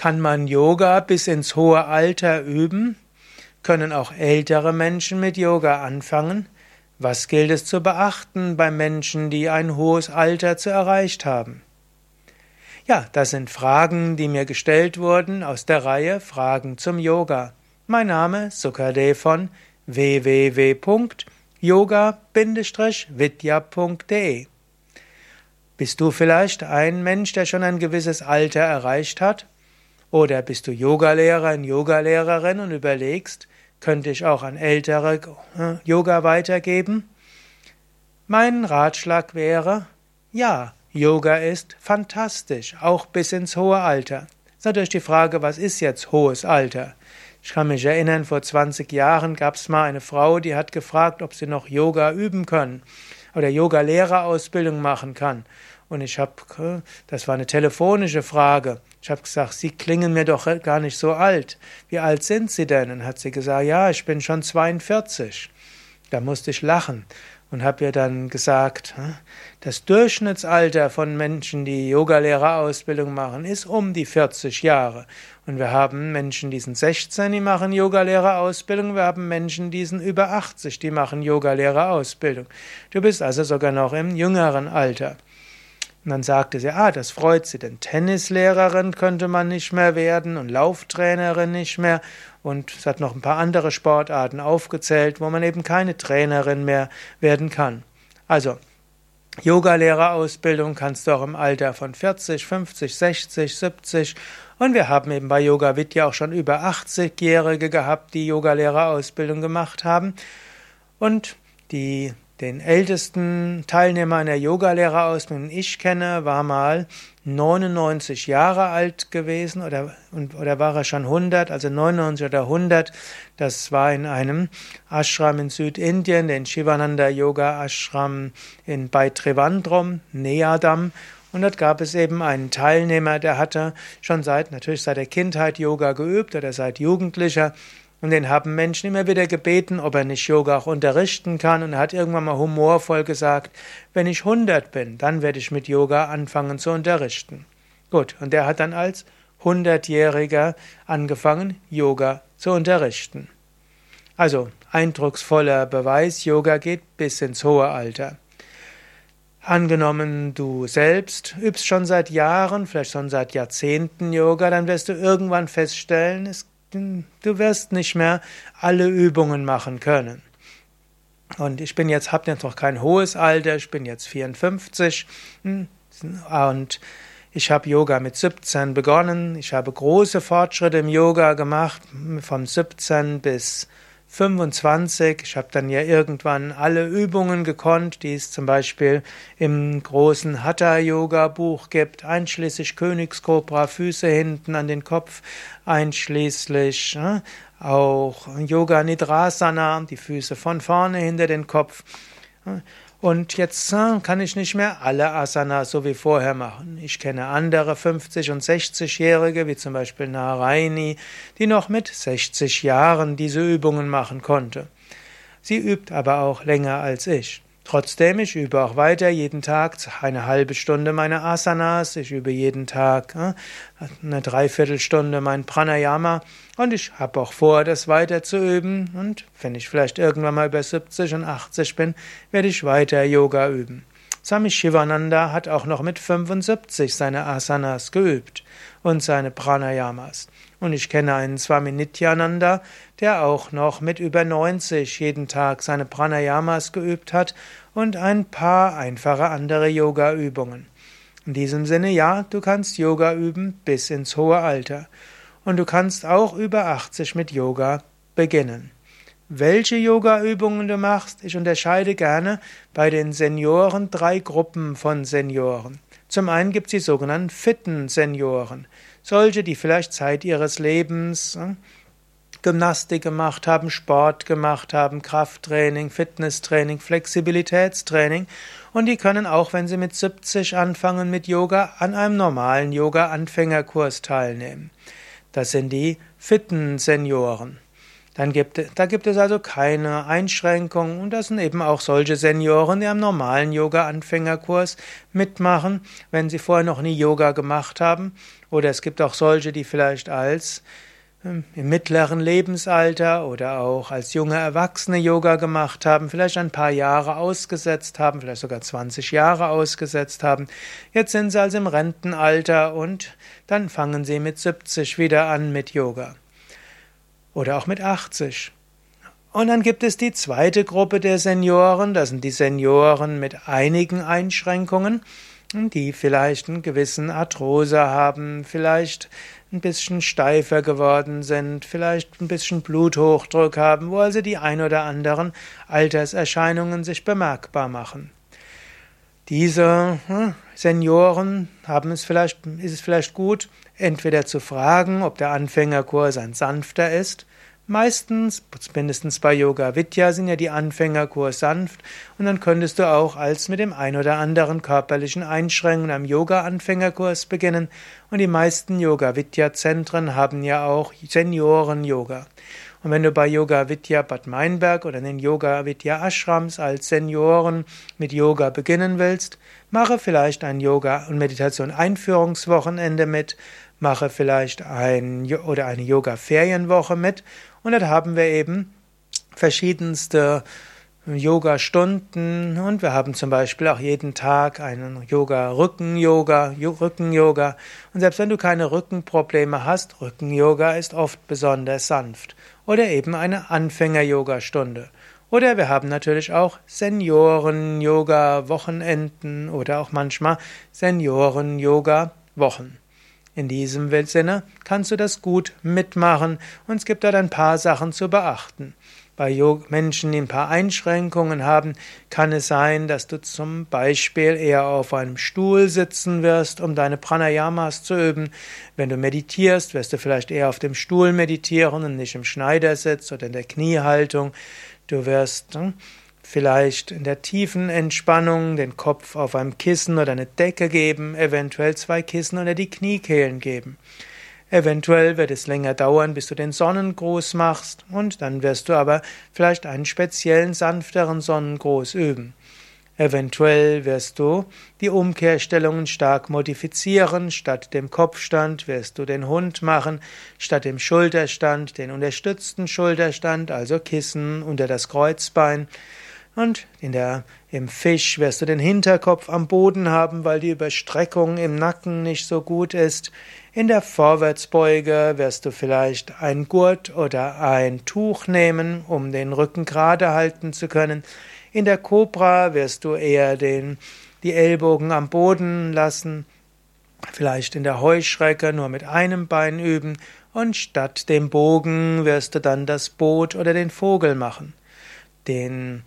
Kann man Yoga bis ins hohe Alter üben? Können auch ältere Menschen mit Yoga anfangen? Was gilt es zu beachten bei Menschen, die ein hohes Alter zu erreicht haben? Ja, das sind Fragen, die mir gestellt wurden aus der Reihe Fragen zum Yoga. Mein Name Sukadev von www.yoga-vidya.de Bist du vielleicht ein Mensch, der schon ein gewisses Alter erreicht hat? Oder bist du Yogalehrer, Yogalehrerin und überlegst, könnte ich auch an ältere äh, Yoga weitergeben? Mein Ratschlag wäre, ja, Yoga ist fantastisch, auch bis ins hohe Alter. Ist natürlich die Frage, was ist jetzt hohes Alter? Ich kann mich erinnern, vor 20 Jahren gab es mal eine Frau, die hat gefragt, ob sie noch Yoga üben können oder Yoga-Lehrerausbildung machen kann. Und ich habe, das war eine telefonische Frage. Ich habe gesagt, Sie klingen mir doch gar nicht so alt. Wie alt sind Sie denn? Und hat sie gesagt, ja, ich bin schon 42. Da musste ich lachen und habe ihr dann gesagt, das Durchschnittsalter von Menschen, die Yogalehrerausbildung machen, ist um die 40 Jahre. Und wir haben Menschen, die sind 16, die machen Yogalehrerausbildung. Wir haben Menschen, die sind über 80, die machen Yogalehrerausbildung. Du bist also sogar noch im jüngeren Alter. Und dann sagte sie, ah, das freut sie, denn Tennislehrerin könnte man nicht mehr werden und Lauftrainerin nicht mehr. Und es hat noch ein paar andere Sportarten aufgezählt, wo man eben keine Trainerin mehr werden kann. Also, Yogalehrerausbildung kannst du auch im Alter von 40, 50, 60, 70 und wir haben eben bei Yoga Vidya auch schon über 80-Jährige gehabt, die Yogalehrerausbildung gemacht haben und die den ältesten Teilnehmer einer Yogalehrerausbildung, den ich kenne, war mal 99 Jahre alt gewesen oder, oder war er schon 100, also 99 oder 100. Das war in einem Ashram in Südindien, den Shivananda Yoga Ashram in, bei Trivandrum, Neadam. Und dort gab es eben einen Teilnehmer, der hatte schon seit, natürlich seit der Kindheit Yoga geübt oder seit Jugendlicher und den haben Menschen immer wieder gebeten, ob er nicht Yoga auch unterrichten kann. Und er hat irgendwann mal humorvoll gesagt, wenn ich 100 bin, dann werde ich mit Yoga anfangen zu unterrichten. Gut, und er hat dann als 100-Jähriger angefangen, Yoga zu unterrichten. Also, eindrucksvoller Beweis, Yoga geht bis ins hohe Alter. Angenommen, du selbst übst schon seit Jahren, vielleicht schon seit Jahrzehnten Yoga, dann wirst du irgendwann feststellen, es du wirst nicht mehr alle Übungen machen können. Und ich bin jetzt, habe jetzt noch kein hohes Alter, ich bin jetzt 54 hm, und ich habe Yoga mit 17 begonnen. Ich habe große Fortschritte im Yoga gemacht, von 17 bis 25. Ich habe dann ja irgendwann alle Übungen gekonnt, die es zum Beispiel im großen Hatha-Yoga-Buch gibt, einschließlich Königskobra, Füße hinten an den Kopf, einschließlich äh, auch Yoga Nidrasana, die Füße von vorne hinter den Kopf. Und jetzt kann ich nicht mehr alle Asanas so wie vorher machen. Ich kenne andere 50- und 60-Jährige, wie zum Beispiel Naraini, die noch mit 60 Jahren diese Übungen machen konnte. Sie übt aber auch länger als ich. Trotzdem, ich übe auch weiter jeden Tag eine halbe Stunde meine Asanas, ich übe jeden Tag äh, eine Dreiviertelstunde mein Pranayama und ich habe auch vor, das weiter zu üben und wenn ich vielleicht irgendwann mal über 70 und 80 bin, werde ich weiter Yoga üben. Swami Shivananda hat auch noch mit 75 seine Asanas geübt und seine Pranayamas. Und ich kenne einen Swami Nityananda, der auch noch mit über 90 jeden Tag seine Pranayamas geübt hat und ein paar einfache andere Yoga-Übungen. In diesem Sinne, ja, du kannst Yoga üben bis ins hohe Alter. Und du kannst auch über 80 mit Yoga beginnen. Welche Yoga-Übungen du machst, ich unterscheide gerne bei den Senioren drei Gruppen von Senioren. Zum einen gibt es die sogenannten fitten Senioren. Solche, die vielleicht Zeit ihres Lebens hm, Gymnastik gemacht haben, Sport gemacht haben, Krafttraining, Fitnesstraining, Flexibilitätstraining und die können auch, wenn sie mit 70 anfangen mit Yoga, an einem normalen Yoga-Anfängerkurs teilnehmen. Das sind die fitten Senioren. Dann gibt, da gibt es also keine Einschränkungen und das sind eben auch solche Senioren, die am normalen Yoga-Anfängerkurs mitmachen, wenn sie vorher noch nie Yoga gemacht haben. Oder es gibt auch solche, die vielleicht als ähm, im mittleren Lebensalter oder auch als junge Erwachsene Yoga gemacht haben, vielleicht ein paar Jahre ausgesetzt haben, vielleicht sogar 20 Jahre ausgesetzt haben. Jetzt sind sie also im Rentenalter und dann fangen sie mit 70 wieder an mit Yoga oder auch mit 80. Und dann gibt es die zweite Gruppe der Senioren, das sind die Senioren mit einigen Einschränkungen, die vielleicht einen gewissen Arthrose haben, vielleicht ein bisschen steifer geworden sind, vielleicht ein bisschen Bluthochdruck haben, wo also die ein oder anderen Alterserscheinungen sich bemerkbar machen. Diese hm, Senioren haben es vielleicht, ist es vielleicht gut, entweder zu fragen, ob der Anfängerkurs ein sanfter ist. Meistens, mindestens bei Yoga Vidya, sind ja die Anfängerkurs sanft und dann könntest du auch als mit dem ein oder anderen körperlichen Einschränkungen am Yoga-Anfängerkurs beginnen und die meisten Yoga Vidya Zentren haben ja auch Senioren-Yoga. Und wenn du bei Yoga Vidya Bad Meinberg oder in den Yoga Vidya Ashrams als Senioren mit Yoga beginnen willst, mache vielleicht ein Yoga- und Meditation-Einführungswochenende mit, mache vielleicht ein oder eine Yoga-Ferienwoche mit. Und dort haben wir eben verschiedenste Yoga-Stunden und wir haben zum Beispiel auch jeden Tag einen Yoga-Rücken-Yoga, Rücken-Yoga. Und selbst wenn du keine Rückenprobleme hast, Rücken-Yoga ist oft besonders sanft. Oder eben eine Anfänger-Yoga-Stunde. Oder wir haben natürlich auch Senioren-Yoga-Wochenenden oder auch manchmal Senioren-Yoga-Wochen. In diesem Sinne kannst du das gut mitmachen und es gibt dort ein paar Sachen zu beachten. Bei Menschen, die ein paar Einschränkungen haben, kann es sein, dass du zum Beispiel eher auf einem Stuhl sitzen wirst, um deine Pranayamas zu üben. Wenn du meditierst, wirst du vielleicht eher auf dem Stuhl meditieren und nicht im Schneidersitz oder in der Kniehaltung. Du wirst hm, vielleicht in der tiefen Entspannung den Kopf auf einem Kissen oder eine Decke geben, eventuell zwei Kissen oder die Kniekehlen geben. Eventuell wird es länger dauern, bis du den Sonnengruß machst, und dann wirst du aber vielleicht einen speziellen sanfteren Sonnengruß üben. Eventuell wirst du die Umkehrstellungen stark modifizieren. Statt dem Kopfstand wirst du den Hund machen, statt dem Schulterstand den unterstützten Schulterstand, also Kissen unter das Kreuzbein. Und in der, im Fisch wirst du den Hinterkopf am Boden haben, weil die Überstreckung im Nacken nicht so gut ist. In der Vorwärtsbeuge wirst du vielleicht ein Gurt oder ein Tuch nehmen, um den Rücken gerade halten zu können. In der Cobra wirst du eher den, die Ellbogen am Boden lassen. Vielleicht in der Heuschrecke nur mit einem Bein üben und statt dem Bogen wirst du dann das Boot oder den Vogel machen. Den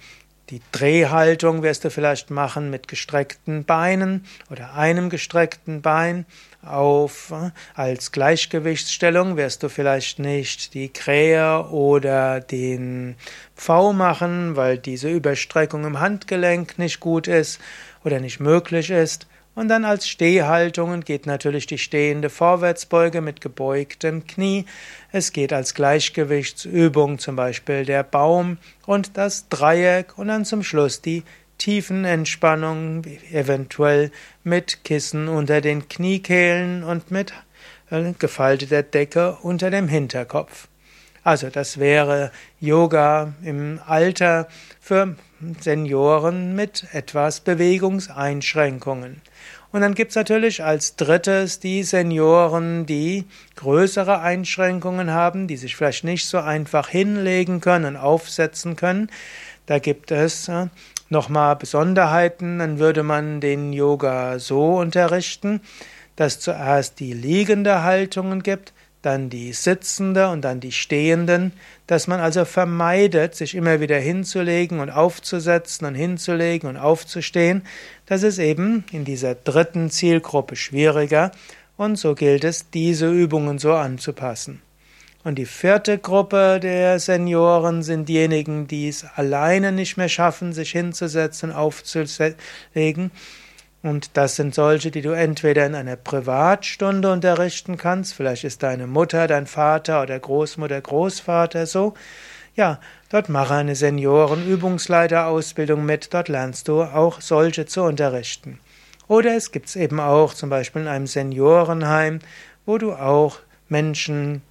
die Drehhaltung wirst du vielleicht machen mit gestreckten Beinen oder einem gestreckten Bein. Auf, äh, als Gleichgewichtsstellung wirst du vielleicht nicht die Krähe oder den V machen, weil diese Überstreckung im Handgelenk nicht gut ist oder nicht möglich ist. Und dann als Stehhaltungen geht natürlich die stehende Vorwärtsbeuge mit gebeugtem Knie. Es geht als Gleichgewichtsübung zum Beispiel der Baum und das Dreieck und dann zum Schluss die Tiefenentspannung, eventuell mit Kissen unter den Kniekehlen und mit äh, gefalteter Decke unter dem Hinterkopf. Also das wäre Yoga im Alter für Senioren mit etwas Bewegungseinschränkungen. Und dann gibt's natürlich als drittes die Senioren, die größere Einschränkungen haben, die sich vielleicht nicht so einfach hinlegen können, aufsetzen können. Da gibt es äh, nochmal Besonderheiten. Dann würde man den Yoga so unterrichten, dass zuerst die liegende Haltungen gibt, dann die sitzende und dann die stehenden, dass man also vermeidet, sich immer wieder hinzulegen und aufzusetzen und hinzulegen und aufzustehen. Das ist eben in dieser dritten Zielgruppe schwieriger und so gilt es, diese Übungen so anzupassen. Und die vierte Gruppe der Senioren sind diejenigen, die es alleine nicht mehr schaffen, sich hinzusetzen, aufzulegen. Und das sind solche, die du entweder in einer Privatstunde unterrichten kannst, vielleicht ist deine Mutter, dein Vater oder Großmutter, Großvater so. Ja, dort mache eine Seniorenübungsleiterausbildung mit, dort lernst du auch solche zu unterrichten. Oder es gibt es eben auch zum Beispiel in einem Seniorenheim, wo du auch Menschen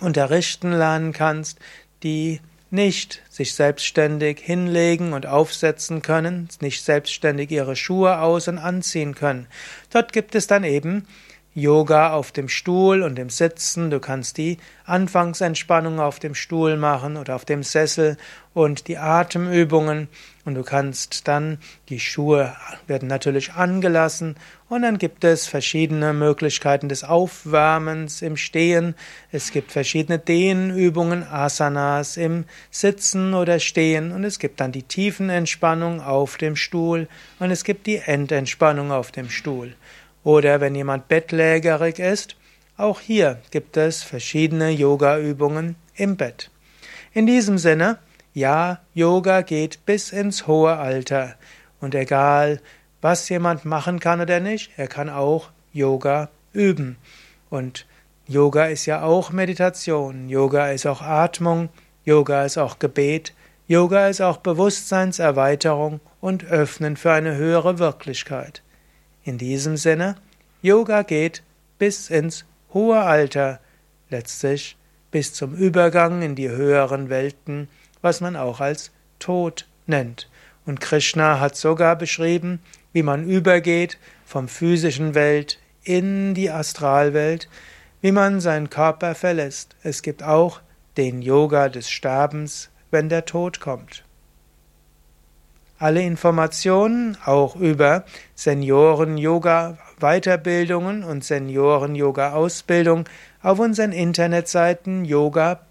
unterrichten lernen kannst, die nicht sich selbstständig hinlegen und aufsetzen können, nicht selbstständig ihre Schuhe aus und anziehen können. Dort gibt es dann eben Yoga auf dem Stuhl und im Sitzen. Du kannst die Anfangsentspannung auf dem Stuhl machen oder auf dem Sessel und die Atemübungen. Und du kannst dann, die Schuhe werden natürlich angelassen und dann gibt es verschiedene Möglichkeiten des Aufwärmens im Stehen. Es gibt verschiedene Dehnübungen, Asanas im Sitzen oder Stehen und es gibt dann die Tiefenentspannung auf dem Stuhl und es gibt die Endentspannung auf dem Stuhl. Oder wenn jemand bettlägerig ist, auch hier gibt es verschiedene Yoga-Übungen im Bett. In diesem Sinne, ja, Yoga geht bis ins hohe Alter. Und egal, was jemand machen kann oder nicht, er kann auch Yoga üben. Und Yoga ist ja auch Meditation, Yoga ist auch Atmung, Yoga ist auch Gebet, Yoga ist auch Bewusstseinserweiterung und Öffnen für eine höhere Wirklichkeit. In diesem Sinne, Yoga geht bis ins hohe Alter, letztlich bis zum Übergang in die höheren Welten, was man auch als Tod nennt. Und Krishna hat sogar beschrieben, wie man übergeht vom physischen Welt in die Astralwelt, wie man seinen Körper verlässt. Es gibt auch den Yoga des Sterbens, wenn der Tod kommt. Alle Informationen auch über Senioren-Yoga-Weiterbildungen und Senioren-Yoga-Ausbildung auf unseren Internetseiten yoga-vidya.de.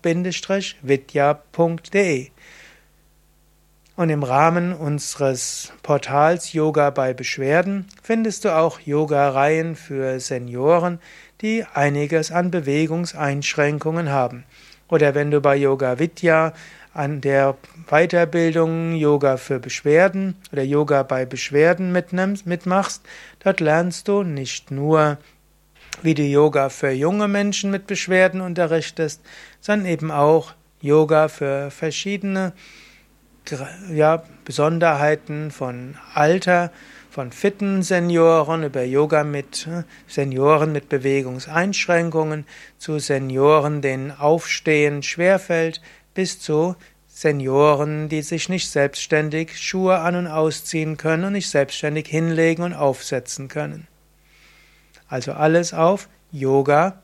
Und im Rahmen unseres Portals Yoga bei Beschwerden findest du auch Yoga-Reihen für Senioren, die einiges an Bewegungseinschränkungen haben. Oder wenn du bei Yoga Vidya an der Weiterbildung Yoga für Beschwerden oder Yoga bei Beschwerden mitnimmst, mitmachst, dort lernst du nicht nur, wie du Yoga für junge Menschen mit Beschwerden unterrichtest, sondern eben auch Yoga für verschiedene ja, Besonderheiten von Alter, von fitten Senioren über Yoga mit äh, Senioren mit Bewegungseinschränkungen zu Senioren, denen Aufstehen schwerfällt, bis zu Senioren, die sich nicht selbstständig Schuhe an und ausziehen können und nicht selbstständig hinlegen und aufsetzen können. Also alles auf yoga-vidya.de